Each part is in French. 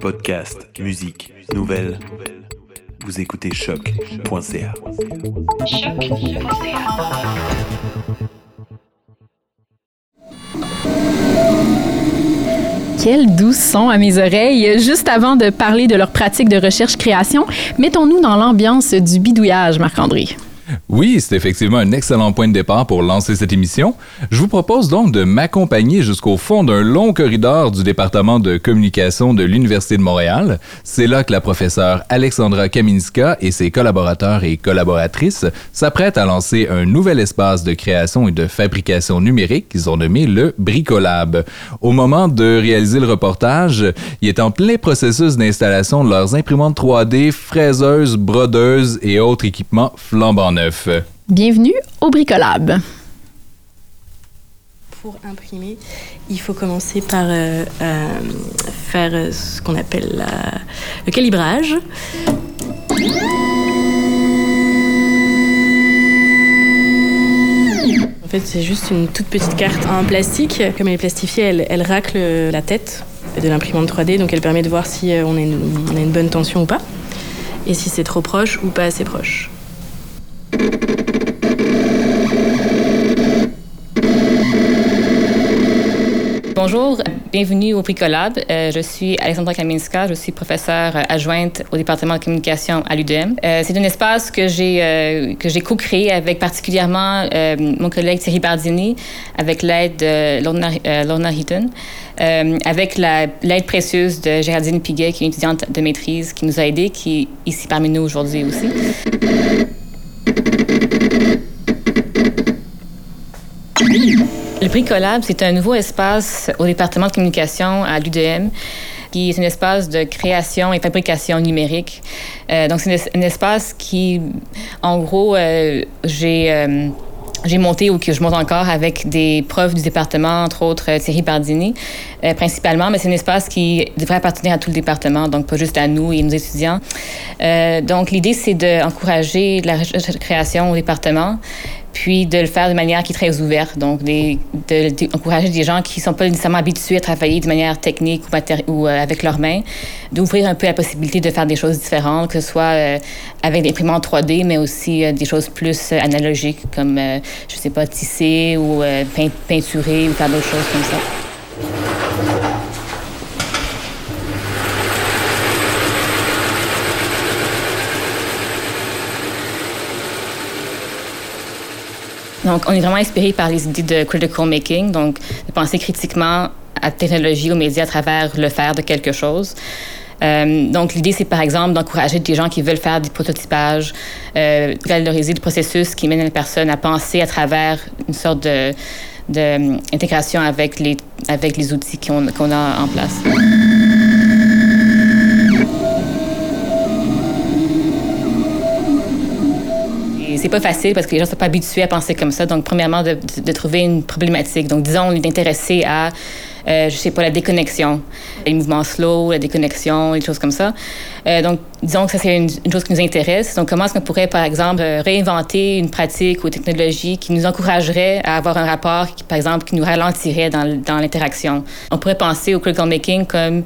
Podcast, musique, nouvelles. Vous écoutez choc.ca. Quel doux son à mes oreilles. Juste avant de parler de leur pratique de recherche-création, mettons-nous dans l'ambiance du bidouillage, Marc-André. Oui, c'est effectivement un excellent point de départ pour lancer cette émission. Je vous propose donc de m'accompagner jusqu'au fond d'un long corridor du département de communication de l'Université de Montréal. C'est là que la professeure Alexandra Kaminska et ses collaborateurs et collaboratrices s'apprêtent à lancer un nouvel espace de création et de fabrication numérique qu'ils ont nommé le Bricolab. Au moment de réaliser le reportage, il est en plein processus d'installation de leurs imprimantes 3D, fraiseuses, brodeuses et autres équipements flambant neufs. Bienvenue au Bricolab. Pour imprimer, il faut commencer par euh, euh, faire ce qu'on appelle la- le calibrage. En fait, c'est juste une toute petite carte en plastique. Comme elle est plastifiée, elle, elle racle la tête de l'imprimante 3D, donc elle permet de voir si euh, on a une, on a une bonne tension ou pas, et si c'est trop proche ou pas assez proche. Bonjour, bienvenue au Bricolab. Euh, je suis Alexandra Kaminska, je suis professeure adjointe au département de communication à l'UDM. Euh, c'est un espace que j'ai euh, co-créé avec particulièrement mon collègue Thierry Bardini, avec l'aide de Lorna, Heaton, avec la- l'aide précieuse de Géraldine Piguet, qui est une étudiante de maîtrise, qui nous a aidés, qui est ici parmi nous aujourd'hui aussi. Bricolab, c'est un nouveau espace au département de communication à l'UDM qui est un espace de création et fabrication numérique. Euh, donc, c'est un, es- un espace qui, en gros, euh, j'ai euh, j'ai monté ou que je monte encore avec des profs du département, entre autres Thierry Bardini, principalement, mais c'est un espace qui devrait appartenir à tout le département, donc pas juste à nous et nos étudiants. Donc, l'idée, c'est d'encourager la création au département, puis de le faire de manière qui est très ouverte, donc d'encourager des gens qui ne sont pas nécessairement habitués à travailler de manière technique ou, euh, avec leurs mains, d'ouvrir un peu la possibilité de faire des choses différentes, que ce soit euh, avec des imprimantes 3D, mais aussi euh, des choses plus euh, analogiques, comme, je sais pas, tisser ou pein- peinturer ou faire d'autres choses comme ça. Donc, on est vraiment inspiré par les idées de critical making, donc de penser critiquement à la technologie, aux médias à travers le faire de quelque chose. Euh, donc, l'idée, c'est par exemple d'encourager des gens qui veulent faire du prototypage, euh, valoriser le processus qui mène la personne à penser à travers une sorte de, de, euh, avec les, avec les outils qu'on qu'on a en place. Pas facile parce que les gens sont pas habitués à penser comme ça. Donc, premièrement, de, de- trouver une problématique. Donc, disons, intéressé à, euh, je sais pas, la déconnexion, les mouvements slow, la déconnexion, les choses comme ça. Euh, donc, disons que ça, c'est une, une chose qui nous intéresse. Donc, comment est-ce qu'on pourrait, par exemple, euh, réinventer une pratique ou une technologie qui nous encouragerait à avoir un rapport, par exemple, qui nous ralentirait dans, l'interaction? On pourrait penser au critical making comme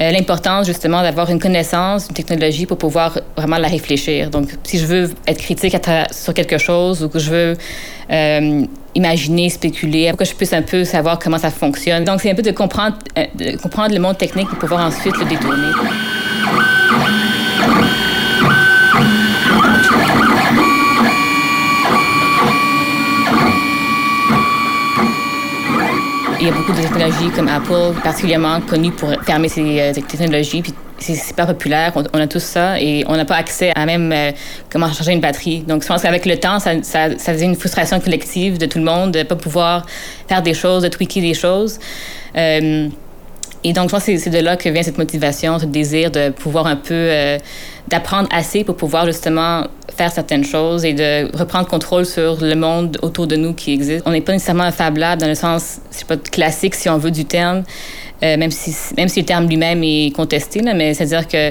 euh, l'importance, justement, d'avoir une connaissance d'une technologie pour pouvoir vraiment la réfléchir. Donc, si je veux être critique sur quelque chose ou que je veux imaginer, spéculer, pour que je puisse un peu savoir comment ça fonctionne. Donc, c'est un peu de comprendre, euh, de comprendre le monde technique pour pouvoir ensuite le détourner. Beaucoup de technologies comme Apple, particulièrement connues pour fermer ces euh, technologies. Puis c'est super populaire, on, a tous ça et on n'a pas accès à même euh, comment charger une batterie. Donc je pense qu'avec le temps, ça, ça, ça devient une frustration collective de tout le monde de ne pas pouvoir faire des choses, de tweaker des choses. Euh, et donc, je pense que c'est- c'est de là que vient cette motivation, ce désir de pouvoir un peu, euh, d'apprendre assez pour pouvoir justement faire certaines choses et de reprendre contrôle sur le monde autour de nous qui existe. On n'est pas nécessairement un Fab Lab dans le sens, sais pas, classique si on veut du terme, euh, même, si, même si le terme lui-même est contesté, là, mais c'est-à-dire que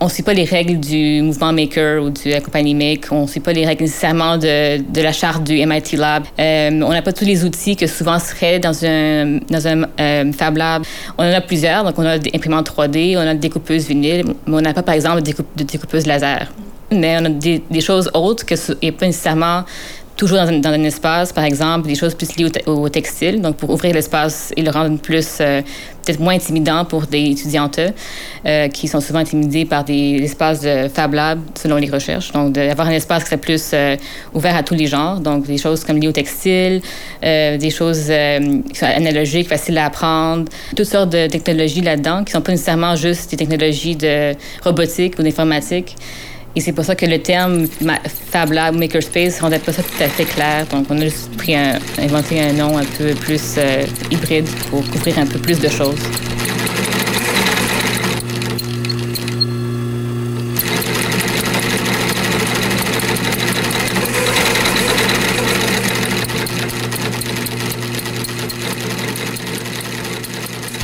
on ne suit pas les règles du mouvement Maker ou la compagnie Make. On ne suit pas les règles nécessairement de, de la charte du MIT Lab. Euh, on n'a pas tous les outils que souvent seraient dans un, dans un euh, Fab Lab. On en a plusieurs. Donc, on a des imprimantes 3D, on a des découpeuses vinyle, mais on n'a pas, par exemple, de, découpe, de découpeuses laser. Mais on a des, choses autres que et pas nécessairement toujours dans un, dans un, espace, par exemple, des choses plus liées au, au textile, donc pour ouvrir l'espace et le rendre plus, euh, peut-être moins intimidant pour des étudiantes euh, qui sont souvent intimidées par des espaces de Fab Lab, selon les recherches. Donc, d'avoir un espace qui serait plus euh, ouvert à tous les genres, donc des choses comme liées au textile, euh, des choses qui sont analogiques, faciles à apprendre, toutes sortes de technologies là-dedans qui ne sont pas nécessairement juste des technologies de robotique ou d'informatique. Et c'est pour ça que le terme Fab Lab Makerspace rendait pas ça tout à fait clair. Donc, on a juste pris un, inventé un nom un peu plus euh, hybride pour couvrir un peu plus de choses.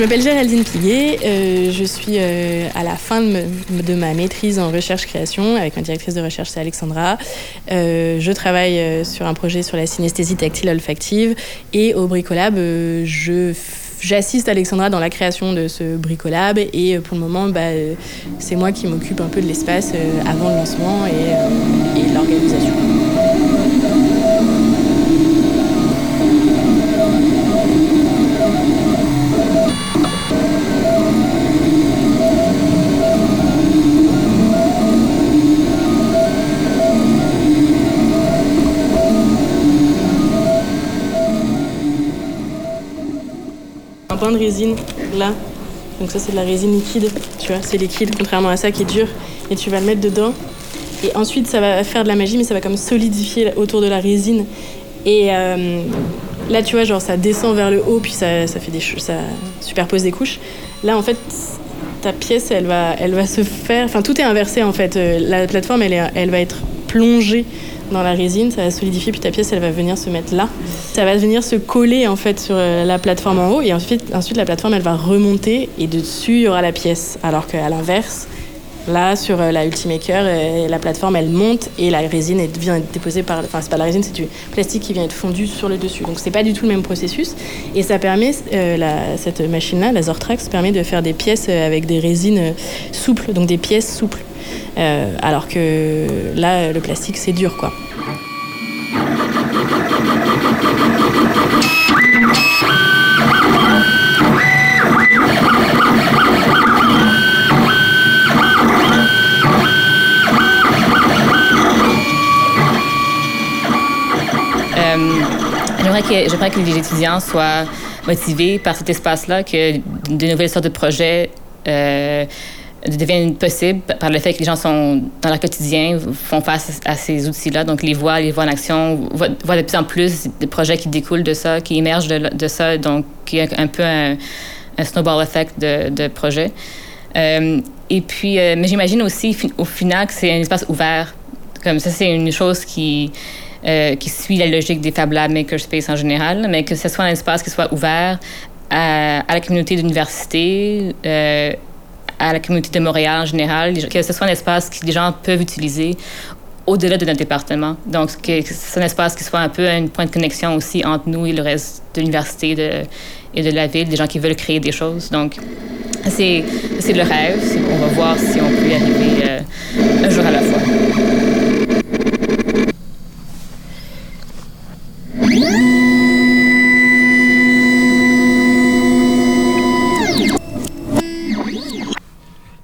Je m'appelle Géraldine Piguet, euh, je suis euh, à la fin de, ma maîtrise en recherche-création avec ma directrice de recherche, c'est Alexandra. Euh, je travaille sur un projet sur la synesthésie tactile olfactive et au Bricolab, je J'assiste Alexandra dans la création de ce bricolab et pour le moment, bah, c'est moi qui m'occupe un peu de l'espace avant le lancement et, de résine là. Donc ça c'est de la résine liquide, tu vois, c'est liquide contrairement à ça qui est dur. Et tu vas le mettre dedans. Et ensuite ça va faire de la magie mais ça va comme solidifier autour de la résine. Et euh, là tu vois genre ça descend vers le haut puis ça, ça fait des ça superpose des couches. Là en fait ta pièce elle va, elle va se faire, enfin tout est inversé en fait. La plateforme elle, elle va être plongée dans la résine, ça va solidifier, puis ta pièce, elle va venir se mettre là. Ça va venir se coller en fait sur la plateforme en haut, et ensuite, ensuite la plateforme, elle va remonter, et dessus, il y aura la pièce. Alors qu'à l'inverse, là, sur la Ultimaker, la plateforme, elle monte, et la résine elle vient être déposée par... Enfin, c'est pas la résine, c'est du plastique qui vient être fondu sur le dessus. Donc, c'est pas du tout le même processus, et ça permet, euh, cette machine-là, la Zortrax, permet de faire des pièces avec des résines souples, donc des pièces souples. Euh, alors que là, le plastique, c'est dur, quoi. J'aimerais que, j'aimerais que les étudiants soient motivés par cet espace-là, que de nouvelles sortes de projets euh, deviennent possibles par le fait que les gens sont dans leur quotidien, font face à ces outils-là, donc les voient, les voient en action, voient, de plus en plus des projets qui découlent de ça, qui émergent de, ça, donc qui est un peu un, snowball effect de, de projets. Euh, et puis, euh, mais j'imagine aussi au final que c'est un espace ouvert. Comme ça, c'est une chose qui, euh, qui suit la logique des Fab Lab Makerspace en général, mais que ce soit un espace qui soit ouvert à, la communauté d'université, à la communauté de Montréal en général, que ce soit un espace que les gens peuvent utiliser au-delà de notre département. Donc, que c'est un espace qui soit un peu un point de connexion aussi entre nous et le reste de l'université et de la ville, des gens qui veulent créer des choses. Donc, c'est, c'est le rêve. On va voir si on peut y arriver euh, un jour à la fois.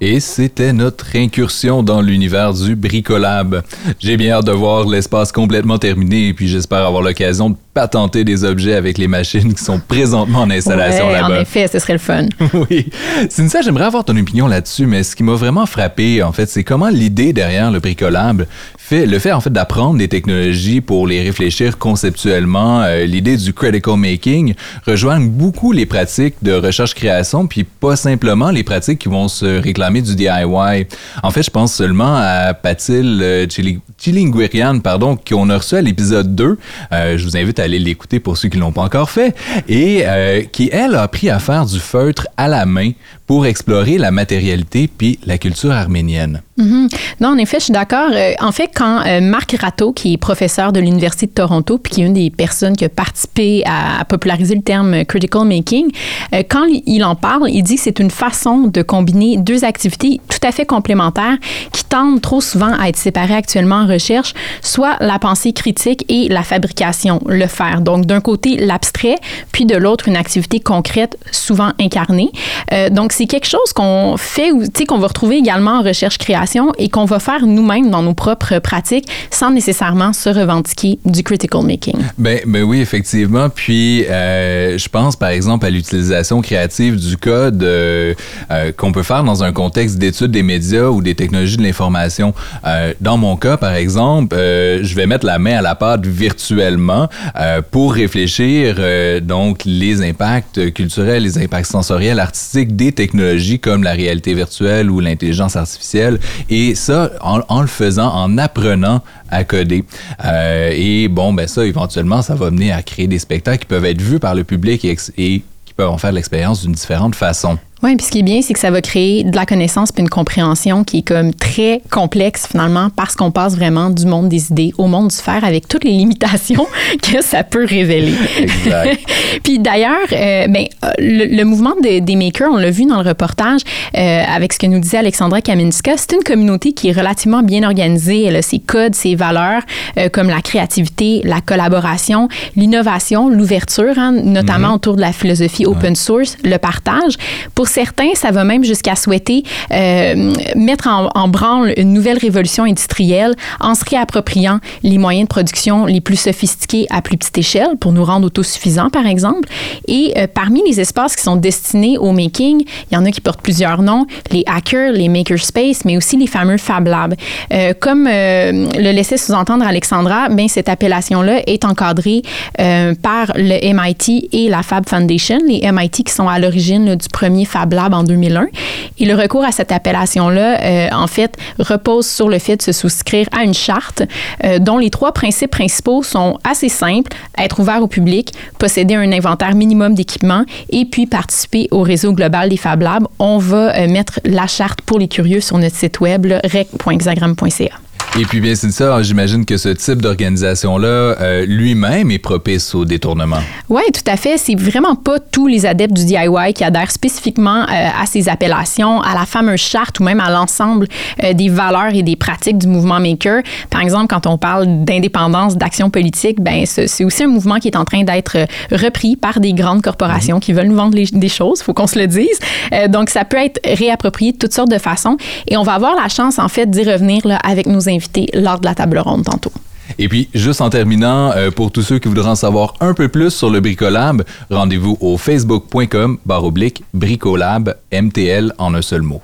Et c'était notre incursion dans l'univers du bricolab. J'ai bien hâte de voir l'espace complètement terminé et puis j'espère avoir l'occasion de patenter des objets avec les machines qui sont présentement en installation ouais, là-bas. En effet, ce serait le fun. oui. Cynthia, j'aimerais avoir ton opinion là-dessus, mais ce qui m'a vraiment frappé, en fait, c'est comment l'idée derrière le bricolab le fait, en fait, d'apprendre des technologies pour les réfléchir conceptuellement, euh, l'idée du critical making rejoignent beaucoup les pratiques de recherche-création, puis pas simplement les pratiques qui vont se réclamer du DIY. En fait, je pense seulement à Patil euh, pardon, qu'on a reçu à l'épisode 2. Euh, je vous invite à aller l'écouter pour ceux qui l'ont pas encore fait. Et euh, qui, elle, a appris à faire du feutre à la main pour explorer la matérialité puis la culture arménienne. Mhm. Non, en effet, je suis d'accord. Euh, en fait, quand euh, Marc Ratto, qui est professeur de l'Université de Toronto, puis qui est une des personnes qui a participé à, populariser le terme critical making, euh, quand il en parle, il dit que c'est une façon de combiner deux activités tout à fait complémentaires qui tendent trop souvent à être séparées actuellement en recherche, soit la pensée critique et la fabrication, le faire. Donc, d'un côté, l'abstrait, puis de l'autre, une activité concrète, souvent incarnée. donc, c'est quelque chose qu'on fait, sais, qu'on va retrouver également en recherche-création et qu'on va faire nous-mêmes dans nos propres pratiques sans nécessairement se revendiquer du critical making. Ben, ben oui, effectivement. Puis, euh, je pense par exemple à l'utilisation créative du code euh, euh, qu'on peut faire dans un contexte d'étude des médias ou des technologies de l'information. dans mon cas, par exemple, je vais mettre la main à la pâte virtuellement pour réfléchir donc les impacts culturels, les impacts sensoriels, artistiques des technologies comme la réalité virtuelle ou l'intelligence artificielle et ça, en, le faisant, en apprenant à coder. Euh, et bon, ben ça, éventuellement, ça va mener à créer des spectacles qui peuvent être vus par le public et qui peuvent en faire l'expérience d'une différente façon. Oui, puis ce qui est bien, c'est que ça va créer de la connaissance puis une compréhension qui est comme très complexe finalement parce qu'on passe vraiment du monde des idées au monde du faire avec toutes les limitations que ça peut révéler. Exact. puis d'ailleurs, euh, ben, le, mouvement des makers, on l'a vu dans le reportage euh, avec ce que nous disait Alexandra Kaminska, c'est une communauté qui est relativement bien organisée. Elle a ses codes, ses valeurs euh, comme la créativité, la collaboration, l'innovation, l'ouverture, hein, notamment mm-hmm. autour de la philosophie open source, le partage. Pour certains, ça va même jusqu'à souhaiter euh, mettre en, branle une nouvelle révolution industrielle en se réappropriant les moyens de production les plus sophistiqués à plus petite échelle pour nous rendre autosuffisants, par exemple. Et euh, parmi les espaces qui sont destinés au making, il y en a qui portent plusieurs noms, les hackers, les makerspace, mais aussi les fameux Fab Labs. Euh, comme le laissait sous-entendre Alexandra, ben, cette appellation-là est encadrée par le MIT et la Fab Foundation, les MIT qui sont à l'origine du premier Fab Fab Lab en 2001. Et le recours à cette appellation-là, euh, en fait, repose sur le fait de se souscrire à une charte euh, dont les trois principes principaux sont assez simples être ouvert au public, posséder un inventaire minimum d'équipements et puis participer au réseau global des Fab Labs. On va euh, mettre la charte pour les curieux sur notre site web rec.hexagram.ca. Et puis bien c'est ça, j'imagine que ce type d'organisation-là euh, lui-même est propice au détournement. Oui, tout à fait. C'est vraiment pas tous les adeptes du DIY qui adhèrent spécifiquement euh, à ces appellations, à la fameuse charte ou même à l'ensemble euh, des valeurs et des pratiques du mouvement maker. Par exemple, quand on parle d'indépendance, d'action politique, ben c'est aussi un mouvement qui est en train d'être repris par des grandes corporations qui veulent nous vendre des choses, faut qu'on se le dise. donc ça peut être réapproprié de toutes sortes de façons et on va avoir la chance en fait d'y revenir là, avec nos invités lors de la table ronde tantôt. Et puis, juste en terminant, euh, pour tous ceux qui voudraient en savoir un peu plus sur le Bricolab, rendez-vous au facebook.com barre oblique Bricolab MTL en un seul mot.